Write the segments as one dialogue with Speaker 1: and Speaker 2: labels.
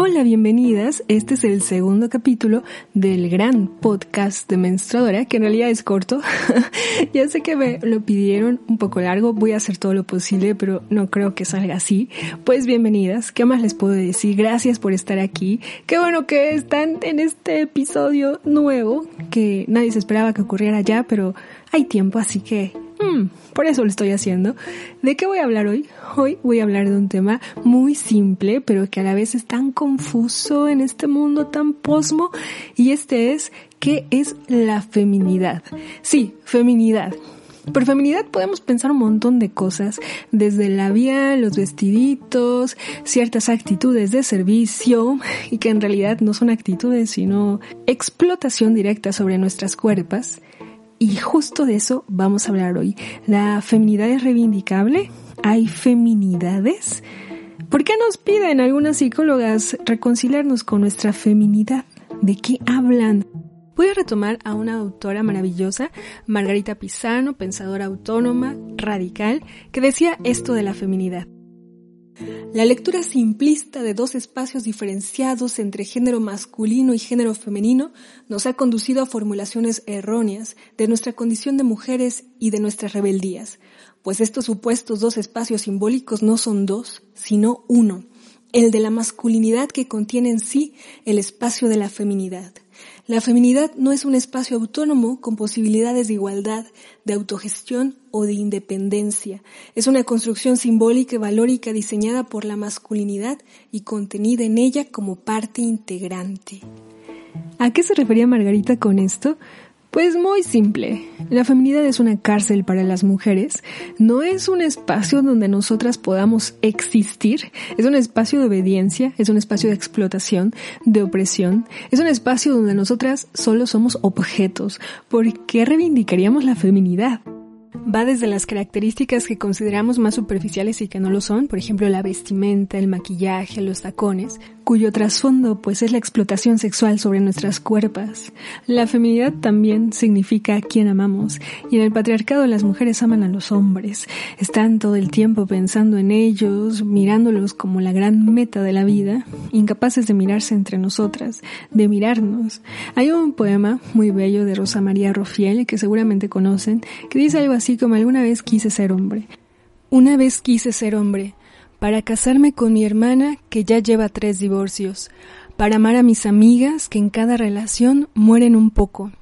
Speaker 1: Hola, bienvenidas. Este es el segundo capítulo del gran podcast de Menstruadora, que en realidad es corto. ya sé que me lo pidieron un poco largo, voy a hacer todo lo posible, pero no creo que salga así. Pues bienvenidas, ¿qué más les puedo decir? Gracias por estar aquí. Qué bueno que están en este episodio nuevo, que nadie se esperaba que ocurriera ya, pero hay tiempo, así que Hmm, por eso lo estoy haciendo. ¿De qué voy a hablar hoy? Hoy voy a hablar de un tema muy simple, pero que a la vez es tan confuso en este mundo tan posmo, y este es, ¿qué es la feminidad? Sí, feminidad. Por feminidad podemos pensar un montón de cosas, desde el labial, los vestiditos, ciertas actitudes de servicio, y que en realidad no son actitudes, sino explotación directa sobre nuestras cuerpas. Y justo de eso vamos a hablar hoy. ¿La feminidad es reivindicable? ¿Hay feminidades? ¿Por qué nos piden algunas psicólogas reconciliarnos con nuestra feminidad? ¿De qué hablan? Voy a retomar a una autora maravillosa, Margarita Pisano, pensadora autónoma, radical, que decía esto de la feminidad. La lectura simplista de dos espacios diferenciados entre género masculino y género femenino nos ha conducido a formulaciones erróneas de nuestra condición de mujeres y de nuestras rebeldías, pues estos supuestos dos espacios simbólicos no son dos, sino uno, el de la masculinidad que contiene en sí el espacio de la feminidad. La feminidad no es un espacio autónomo con posibilidades de igualdad, de autogestión o de independencia. Es una construcción simbólica y valórica diseñada por la masculinidad y contenida en ella como parte integrante. ¿A qué se refería Margarita con esto? Pues muy simple. La feminidad es una cárcel para las mujeres. No es un espacio donde nosotras podamos existir. Es un espacio de obediencia, es un espacio de explotación, de opresión. Es un espacio donde nosotras solo somos objetos. ¿Por qué reivindicaríamos la feminidad? Va desde las características que consideramos más superficiales y que no lo son, por ejemplo la vestimenta, el maquillaje, los tacones, cuyo trasfondo pues es la explotación sexual sobre nuestras cuerpos. La feminidad también significa a quien amamos, y en el patriarcado las mujeres aman a los hombres, están todo el tiempo pensando en ellos, mirándolos como la gran meta de la vida, incapaces de mirarse entre nosotras, de mirarnos. Hay un poema muy bello de Rosa María Rofiel que seguramente conocen, que dice algo así como alguna vez quise ser hombre. Una vez quise ser hombre, para casarme con mi hermana que ya lleva tres divorcios, para amar a mis amigas que en cada relación mueren un poco.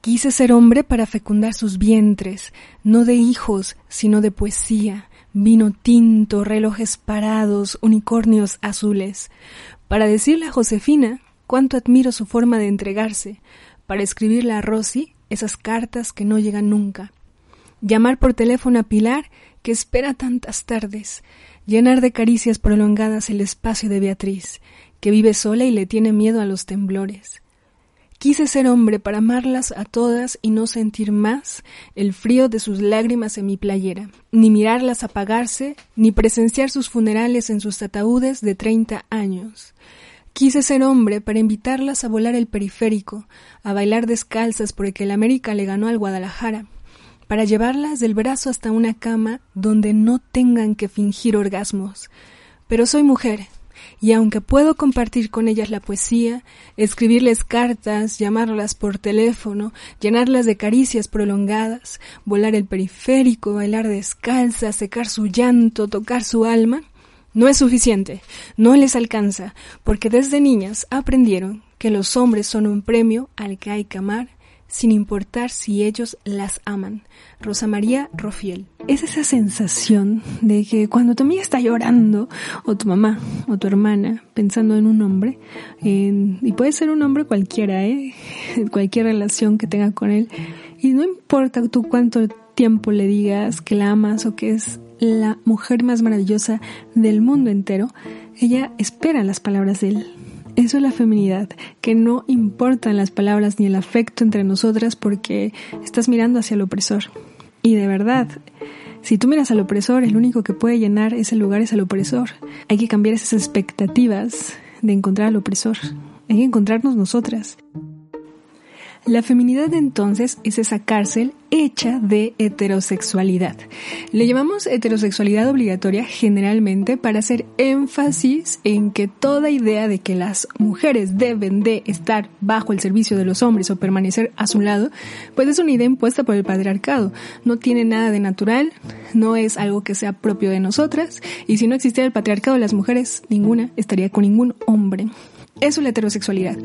Speaker 1: Quise ser hombre para fecundar sus vientres, no de hijos, sino de poesía, vino tinto, relojes parados, unicornios azules, para decirle a Josefina cuánto admiro su forma de entregarse, para escribirle a Rosy esas cartas que no llegan nunca, llamar por teléfono a Pilar que espera tantas tardes, llenar de caricias prolongadas el espacio de Beatriz, que vive sola y le tiene miedo a los temblores. Quise ser hombre para amarlas a todas y no sentir más el frío de sus lágrimas en mi playera, ni mirarlas apagarse, ni presenciar sus funerales en sus ataúdes de treinta años. Quise ser hombre para invitarlas a volar el periférico, a bailar descalzas porque el América le ganó al Guadalajara, para llevarlas del brazo hasta una cama donde no tengan que fingir orgasmos. Pero soy mujer, y aunque puedo compartir con ellas la poesía, escribirles cartas, llamarlas por teléfono, llenarlas de caricias prolongadas, volar el periférico, bailar descalza, secar su llanto, tocar su alma, no es suficiente, no les alcanza, porque desde niñas aprendieron que los hombres son un premio al que hay que amar sin importar si ellos las aman. Rosa María Rofiel. Es esa sensación de que cuando tu amiga está llorando, o tu mamá, o tu hermana, pensando en un hombre, y puede ser un hombre cualquiera, ¿eh? cualquier relación que tenga con él, y no importa tú cuánto tiempo le digas que la amas o que es la mujer más maravillosa del mundo entero, ella espera las palabras de él. Eso es la feminidad, que no importan las palabras ni el afecto entre nosotras porque estás mirando hacia el opresor. Y de verdad, si tú miras al opresor, el único que puede llenar ese lugar es el opresor. Hay que cambiar esas expectativas de encontrar al opresor. Hay que encontrarnos nosotras. La feminidad entonces es esa cárcel hecha de heterosexualidad. Le llamamos heterosexualidad obligatoria generalmente para hacer énfasis en que toda idea de que las mujeres deben de estar bajo el servicio de los hombres o permanecer a su lado, pues es una idea impuesta por el patriarcado. No tiene nada de natural, no es algo que sea propio de nosotras y si no existiera el patriarcado, las mujeres, ninguna, estaría con ningún hombre. Eso es la heterosexualidad.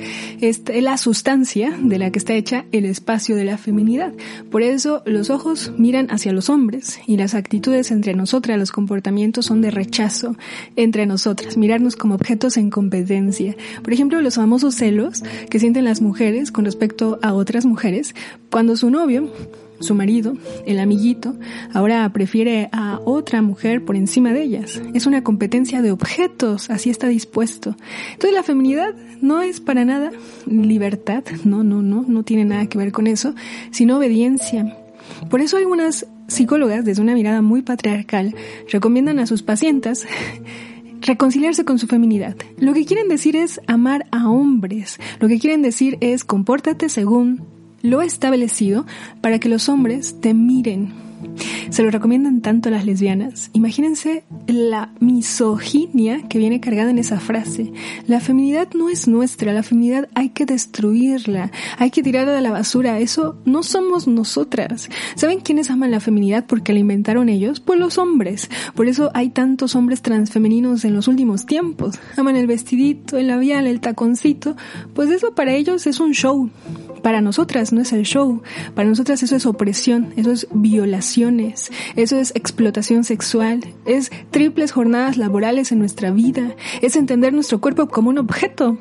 Speaker 1: Es la sustancia de la que está hecha el espacio de la feminidad. Por eso los ojos miran hacia los hombres y las actitudes entre nosotras, los comportamientos son de rechazo entre nosotras, mirarnos como objetos en competencia. Por ejemplo, los famosos celos que sienten las mujeres con respecto a otras mujeres cuando su novio su marido, el amiguito, ahora prefiere a otra mujer por encima de ellas. Es una competencia de objetos, así está dispuesto. Entonces la feminidad no es para nada libertad, no, no, no, no tiene nada que ver con eso, sino obediencia. Por eso algunas psicólogas, desde una mirada muy patriarcal, recomiendan a sus pacientes reconciliarse con su feminidad. Lo que quieren decir es amar a hombres. Lo que quieren decir es compórtate según lo establecido para que los hombres te miren se lo recomiendan tanto a las lesbianas. Imagínense la misoginia que viene cargada en esa frase. La feminidad no es nuestra, la feminidad hay que destruirla, hay que tirarla a la basura. Eso no somos nosotras. ¿Saben quiénes aman la feminidad porque la inventaron ellos? Pues los hombres. Por eso hay tantos hombres transfemeninos en los últimos tiempos. Aman el vestidito, el labial, el taconcito. Pues eso para ellos es un show. Para nosotras no es el show, para nosotras eso es opresión, eso es eso es explotación sexual, es triples jornadas laborales en nuestra vida, es entender nuestro cuerpo como un objeto.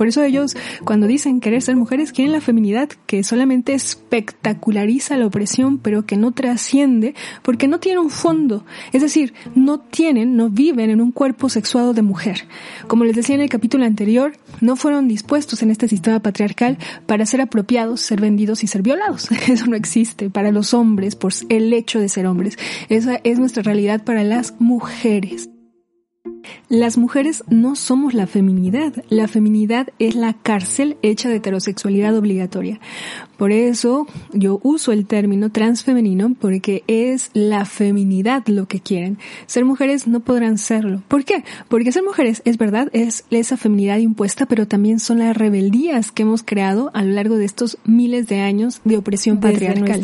Speaker 1: Por eso ellos, cuando dicen querer ser mujeres, quieren la feminidad que solamente espectaculariza la opresión, pero que no trasciende, porque no tiene un fondo. Es decir, no tienen, no viven en un cuerpo sexuado de mujer. Como les decía en el capítulo anterior, no fueron dispuestos en este sistema patriarcal para ser apropiados, ser vendidos y ser violados. Eso no existe para los hombres por el hecho de ser hombres. Esa es nuestra realidad para las mujeres. Las mujeres no somos la feminidad, la feminidad es la cárcel hecha de heterosexualidad obligatoria. Por eso yo uso el término transfemenino porque es la feminidad lo que quieren. Ser mujeres no podrán serlo. ¿Por qué? Porque ser mujeres es verdad, es esa feminidad impuesta, pero también son las rebeldías que hemos creado a lo largo de estos miles de años de opresión patriarcal.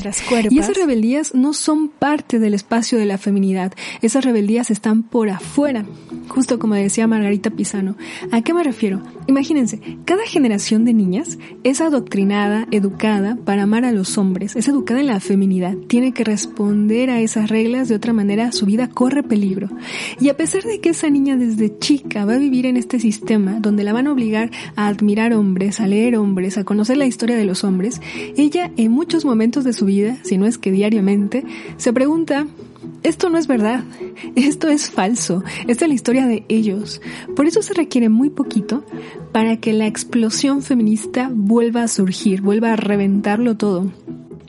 Speaker 1: Y esas rebeldías no son parte del espacio de la feminidad. Esas rebeldías están por afuera justo como decía Margarita Pisano. ¿A qué me refiero? Imagínense, cada generación de niñas es adoctrinada, educada para amar a los hombres, es educada en la feminidad, tiene que responder a esas reglas, de otra manera su vida corre peligro. Y a pesar de que esa niña desde chica va a vivir en este sistema donde la van a obligar a admirar hombres, a leer hombres, a conocer la historia de los hombres, ella en muchos momentos de su vida, si no es que diariamente, se pregunta esto no es verdad, esto es falso, esta es la historia de ellos. Por eso se requiere muy poquito para que la explosión feminista vuelva a surgir, vuelva a reventarlo todo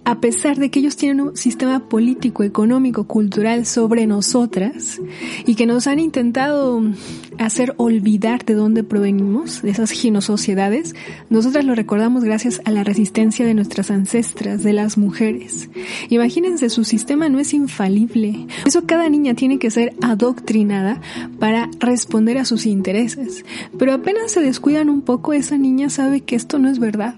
Speaker 1: a pesar de que ellos tienen un sistema político, económico, cultural sobre nosotras y que nos han intentado hacer olvidar de dónde provenimos, de esas ginosociedades, nosotras lo recordamos gracias a la resistencia de nuestras ancestras, de las mujeres. Imagínense, su sistema no es infalible. Por eso cada niña tiene que ser adoctrinada para responder a sus intereses. Pero apenas se descuidan un poco, esa niña sabe que esto no es verdad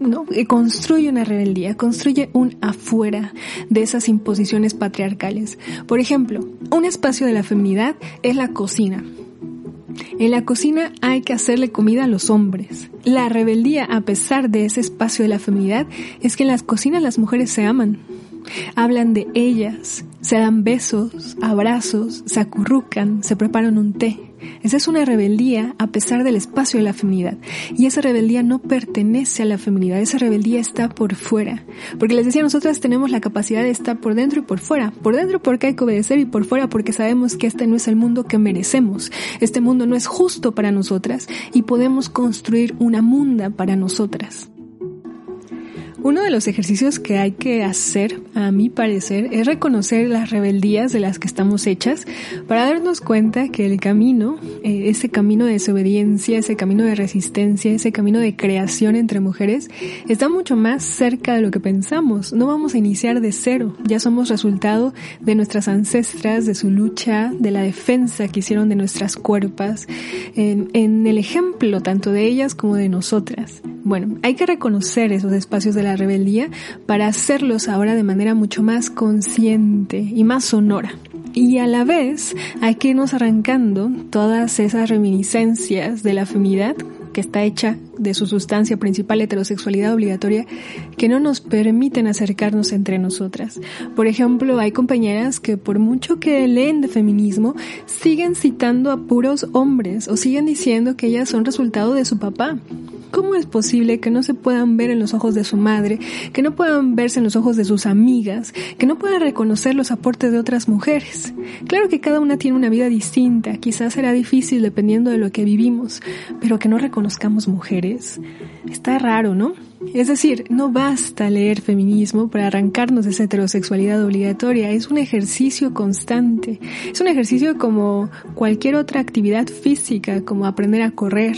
Speaker 1: ¿no? construye una rebeldía, construye un afuera de esas imposiciones patriarcales. Por ejemplo, un espacio de la feminidad es la cocina. En la cocina hay que hacerle comida a los hombres. La rebeldía, a pesar de ese espacio de la feminidad, es que en las cocinas las mujeres se aman. Hablan de ellas, se dan besos, abrazos, se acurrucan, se preparan un té. Esa es una rebeldía a pesar del espacio de la feminidad. Y esa rebeldía no pertenece a la feminidad, esa rebeldía está por fuera. Porque les decía, nosotras tenemos la capacidad de estar por dentro y por fuera. Por dentro porque hay que obedecer y por fuera porque sabemos que este no es el mundo que merecemos. Este mundo no es justo para nosotras y podemos construir una munda para nosotras. Uno de los ejercicios que hay que hacer, a mi parecer, es reconocer las rebeldías de las que estamos hechas para darnos cuenta que el camino, eh, ese camino de desobediencia, ese camino de resistencia, ese camino de creación entre mujeres, está mucho más cerca de lo que pensamos. No vamos a iniciar de cero, ya somos resultado de nuestras ancestras, de su lucha, de la defensa que hicieron de nuestras cuerpas, en, en el ejemplo tanto de ellas como de nosotras. Bueno, hay que reconocer esos espacios de la rebeldía para hacerlos ahora de manera mucho más consciente y más sonora. Y a la vez hay que irnos arrancando todas esas reminiscencias de la feminidad que está hecha de su sustancia principal heterosexualidad obligatoria que no nos permiten acercarnos entre nosotras. Por ejemplo, hay compañeras que por mucho que leen de feminismo siguen citando a puros hombres o siguen diciendo que ellas son resultado de su papá ¿Cómo es posible que no se puedan ver en los ojos de su madre, que no puedan verse en los ojos de sus amigas, que no puedan reconocer los aportes de otras mujeres? Claro que cada una tiene una vida distinta, quizás será difícil dependiendo de lo que vivimos, pero que no reconozcamos mujeres. Está raro, ¿no? Es decir, no basta leer feminismo para arrancarnos de esa heterosexualidad obligatoria, es un ejercicio constante, es un ejercicio como cualquier otra actividad física, como aprender a correr,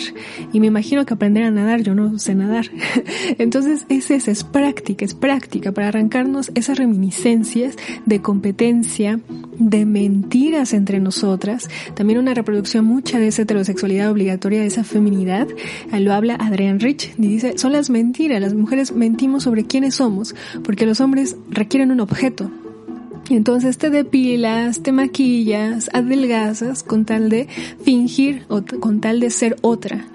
Speaker 1: y me imagino que aprender a nadar, yo no sé nadar. Entonces es es práctica, es práctica para arrancarnos esas reminiscencias de competencia, de mentiras entre nosotras, también una reproducción mucha de esa heterosexualidad obligatoria, de esa feminidad, lo habla Adrian Rich, y dice, son las mentiras las mujeres mentimos sobre quiénes somos, porque los hombres requieren un objeto, entonces te depilas, te maquillas, adelgazas con tal de fingir o con tal de ser otra.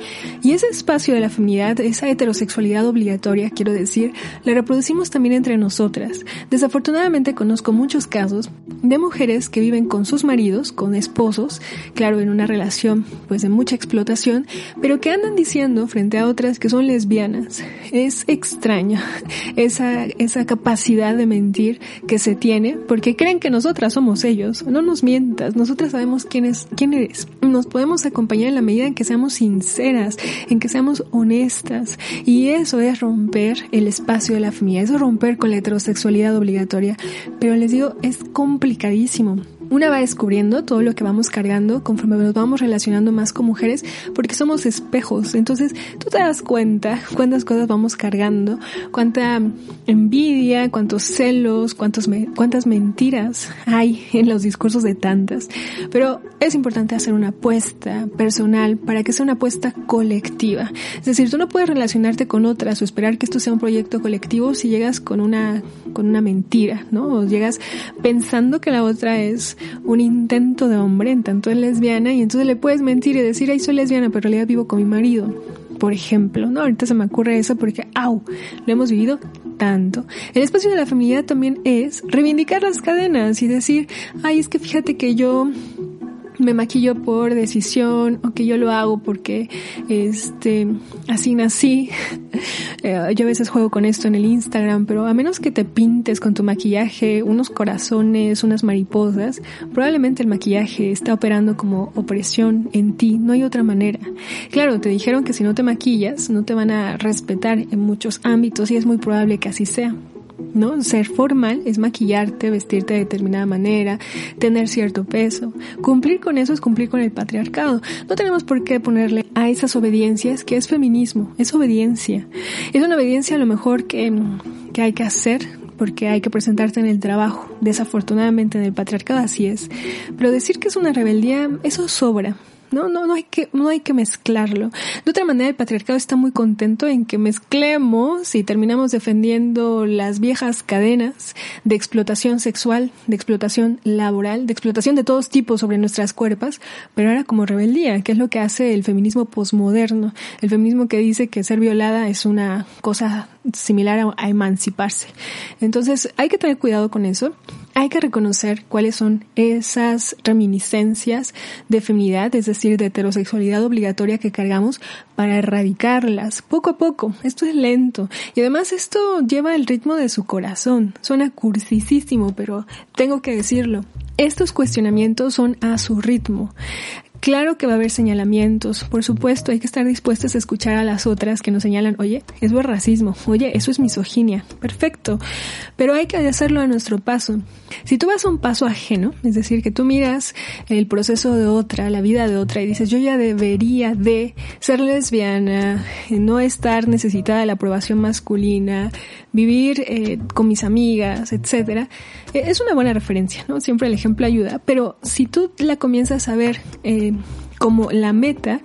Speaker 1: Y ese espacio de la feminidad, esa heterosexualidad obligatoria, quiero decir, la reproducimos también entre nosotras. Desafortunadamente conozco muchos casos de mujeres que viven con sus maridos, con esposos, claro, en una relación pues de mucha explotación, pero que andan diciendo frente a otras que son lesbianas. Es extraño esa, esa capacidad de mentir que se tiene porque creen que nosotras somos ellos. No nos mientas, nosotras sabemos quién, es, quién eres. Nos podemos acompañar en la medida en que seamos sinceras, en que seamos honestas. Y eso es romper el espacio de la familia, eso es romper con la heterosexualidad obligatoria. Pero les digo, es complicadísimo una va descubriendo todo lo que vamos cargando conforme nos vamos relacionando más con mujeres porque somos espejos. Entonces tú te das cuenta cuántas cosas vamos cargando, cuánta envidia, cuántos celos, cuántos cuántas mentiras hay en los discursos de tantas. Pero es importante hacer una apuesta personal para que sea una apuesta colectiva. Es decir, tú no puedes relacionarte con otras o esperar que esto sea un proyecto colectivo si llegas con una, con una mentira, ¿no? O llegas pensando que la otra es un intento de hombre, en tanto es lesbiana, y entonces le puedes mentir y decir, ay, soy lesbiana, pero en realidad vivo con mi marido. Por ejemplo, ¿no? Ahorita se me ocurre eso porque, au, lo hemos vivido tanto. El espacio de la feminidad también es reivindicar las cadenas y decir, ay, es que fíjate que yo me maquillo por decisión o que yo lo hago porque este así nací. Eh, yo a veces juego con esto en el Instagram, pero a menos que te pintes con tu maquillaje unos corazones, unas mariposas, probablemente el maquillaje está operando como opresión en ti, no hay otra manera. Claro, te dijeron que si no te maquillas no te van a respetar en muchos ámbitos y es muy probable que así sea. ¿No? Ser formal es maquillarte, vestirte de determinada manera, tener cierto peso. Cumplir con eso es cumplir con el patriarcado. No tenemos por qué ponerle a esas obediencias que es feminismo, es obediencia. Es una obediencia a lo mejor que, que hay que hacer porque hay que presentarte en el trabajo. Desafortunadamente en el patriarcado así es. Pero decir que es una rebeldía, eso sobra. No, no, no hay que, no hay que mezclarlo. De otra manera, el patriarcado está muy contento en que mezclemos y terminamos defendiendo las viejas cadenas de explotación sexual, de explotación laboral, de explotación de todos tipos sobre nuestras cuerpos, pero ahora como rebeldía, que es lo que hace el feminismo posmoderno, el feminismo que dice que ser violada es una cosa similar a, a emanciparse. Entonces, hay que tener cuidado con eso hay que reconocer cuáles son esas reminiscencias de feminidad, es decir, de heterosexualidad obligatoria que cargamos para erradicarlas poco a poco. Esto es lento y además esto lleva el ritmo de su corazón. Suena cursisísimo, pero tengo que decirlo. Estos cuestionamientos son a su ritmo. Claro que va a haber señalamientos, por supuesto, hay que estar dispuestos a escuchar a las otras que nos señalan, oye, eso es racismo, oye, eso es misoginia, perfecto, pero hay que hacerlo a nuestro paso. Si tú vas a un paso ajeno, es decir, que tú miras el proceso de otra, la vida de otra y dices, yo ya debería de ser lesbiana, no estar necesitada de la aprobación masculina, vivir eh, con mis amigas, etcétera, es una buena referencia, ¿no? Siempre el ejemplo ayuda, pero si tú la comienzas a ver eh, como la meta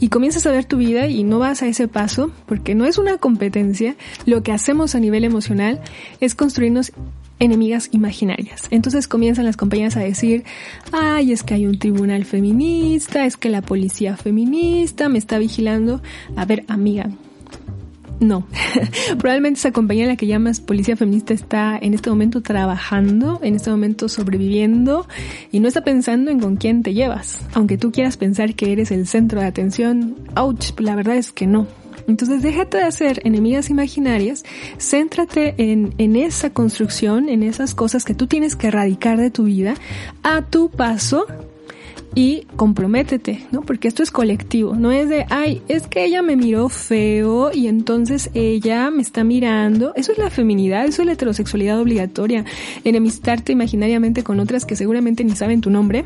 Speaker 1: y comienzas a ver tu vida y no vas a ese paso, porque no es una competencia, lo que hacemos a nivel emocional es construirnos enemigas imaginarias. Entonces comienzan las compañías a decir, ay, es que hay un tribunal feminista, es que la policía feminista me está vigilando. A ver, amiga, no. Probablemente esa compañía a la que llamas Policía Feminista está en este momento trabajando, en este momento sobreviviendo y no está pensando en con quién te llevas. Aunque tú quieras pensar que eres el centro de atención, ouch, la verdad es que no. Entonces déjate de hacer enemigas imaginarias, céntrate en, en esa construcción, en esas cosas que tú tienes que erradicar de tu vida a tu paso y comprométete, ¿no? Porque esto es colectivo, no es de, ay, es que ella me miró feo y entonces ella me está mirando. Eso es la feminidad, eso es la heterosexualidad obligatoria. Enemistarte imaginariamente con otras que seguramente ni saben tu nombre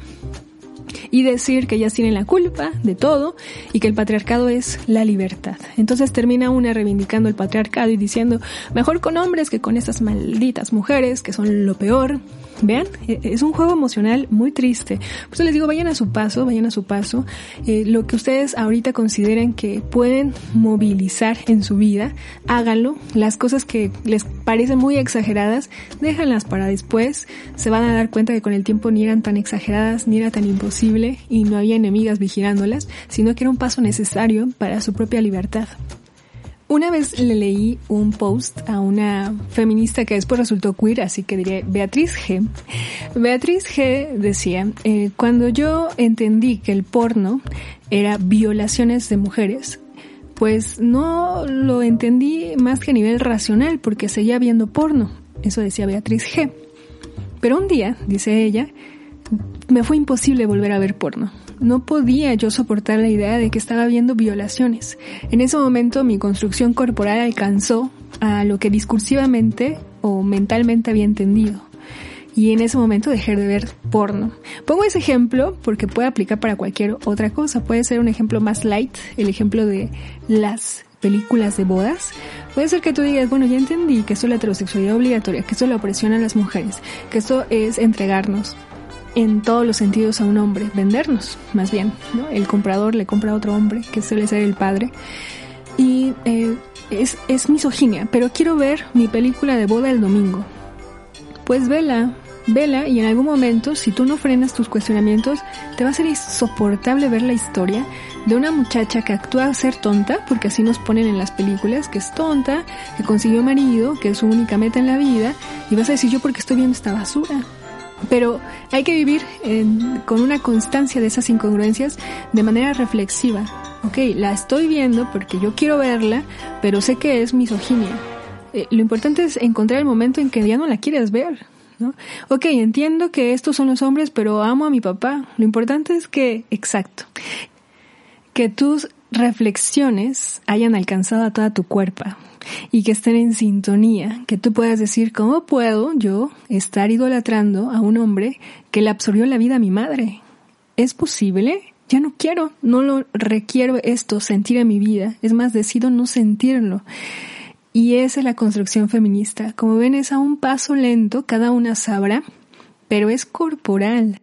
Speaker 1: y decir que ellas tienen la culpa de todo y que el patriarcado es la libertad. Entonces termina una reivindicando el patriarcado y diciendo, mejor con hombres que con estas malditas mujeres que son lo peor, Vean, e, es un juego emocional muy triste. Por eso les digo, vayan a su paso, vayan a su paso. Eh, lo que ustedes ahorita consideren que pueden movilizar en su vida, háganlo. Las cosas que les parecen muy exageradas, déjanlas para después. Se van a dar cuenta que con el tiempo ni eran tan exageradas, ni era tan imposible y no había enemigas vigilándolas, sino que era un paso necesario para su propia libertad. Una vez le leí un post a una feminista que después resultó queer, así que diré Beatriz G. Beatriz G decía, eh, cuando yo entendí que el porno era violaciones de mujeres, pues no lo entendí más que a nivel racional, porque seguía viendo porno. Eso decía Beatriz G. Pero un día, dice ella, me fue imposible volver a ver porno. No podía yo soportar la idea de que estaba viendo violaciones. En ese momento mi construcción corporal alcanzó a lo que discursivamente o mentalmente había entendido. Y en ese momento dejé de ver porno. Pongo ese ejemplo porque puede aplicar para cualquier otra cosa. Puede ser un ejemplo más light, el ejemplo de las películas de bodas. Puede ser que tú digas, bueno, ya entendí que esto es la heterosexualidad obligatoria, que esto es la opresión a las mujeres, que esto es entregarnos en todos los sentidos a un hombre, vendernos más bien, ¿no? El comprador le compra a otro hombre, que suele ser el padre, y eh, es, es misoginia, pero quiero ver mi película de boda el domingo. Pues vela, vela y en algún momento, si tú no frenas tus cuestionamientos, te va a ser insoportable ver la historia de una muchacha que actúa a ser tonta, porque así nos ponen en las películas, que es tonta, que consiguió marido, que es su única meta en la vida, y vas a decir yo porque estoy viendo esta basura. Pero hay que vivir con una constancia de esas incongruencias de manera reflexiva. Ok, la estoy viendo porque yo quiero verla, pero sé que es misoginia. Eh, lo importante es encontrar el momento en que ya no la quieres ver. ¿no? Ok, entiendo que estos son los hombres, pero amo a mi papá. Lo importante es que, exacto, que tus reflexiones hayan alcanzado a toda tu cuerpo, y que estén en sintonía, que tú puedas decir, ¿cómo puedo yo estar idolatrando a un hombre que le absorbió la vida a mi madre? ¿Es posible? Ya no quiero, no lo requiero esto, sentir en mi vida. Es más, decido no sentirlo. Y esa es la construcción feminista. Como ven, es a un paso lento, cada una sabrá, pero es corporal.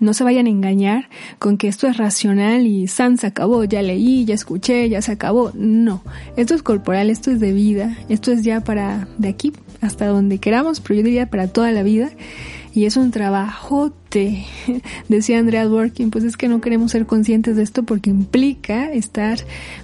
Speaker 1: No se vayan a engañar con que esto es racional y san se acabó, ya leí, ya escuché, ya se acabó. No, esto es corporal, esto es de vida, esto es ya para de aquí hasta donde queramos, pero yo diría para toda la vida. Y es un trabajote, decía Andrea Dworkin, pues es que no queremos ser conscientes de esto porque implica estar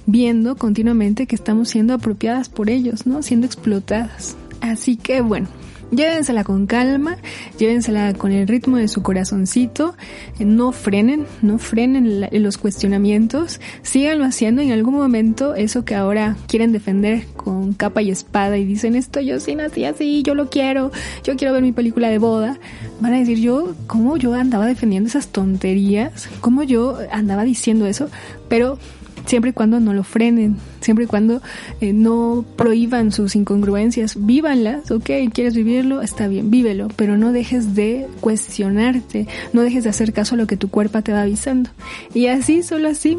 Speaker 1: viendo continuamente que estamos siendo apropiadas por ellos, ¿no? Siendo explotadas. Así que bueno, Llévensela con calma, llévensela con el ritmo de su corazoncito, no frenen, no frenen los cuestionamientos, síganlo haciendo en algún momento eso que ahora quieren defender con capa y espada y dicen esto yo sí nací así, yo lo quiero, yo quiero ver mi película de boda, van a decir yo, ¿cómo yo andaba defendiendo esas tonterías? ¿Cómo yo andaba diciendo eso? Pero siempre y cuando no lo frenen, siempre y cuando eh, no prohíban sus incongruencias, vívanlas, ok, quieres vivirlo, está bien, vívelo, pero no dejes de cuestionarte, no dejes de hacer caso a lo que tu cuerpo te va avisando. Y así, solo así,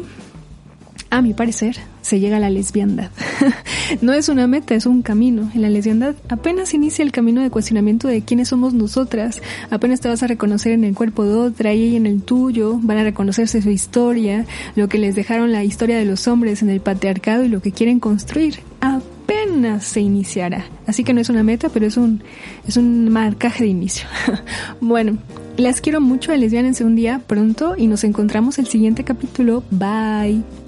Speaker 1: a mi parecer, se llega a la lesbiandad. no es una meta, es un camino. En la lesbiandad apenas inicia el camino de cuestionamiento de quiénes somos nosotras. Apenas te vas a reconocer en el cuerpo de otra y ella en el tuyo. Van a reconocerse su historia, lo que les dejaron la historia de los hombres en el patriarcado y lo que quieren construir. Apenas se iniciará. Así que no es una meta, pero es un, es un marcaje de inicio. bueno, las quiero mucho, lesbianense un día pronto y nos encontramos el siguiente capítulo. Bye.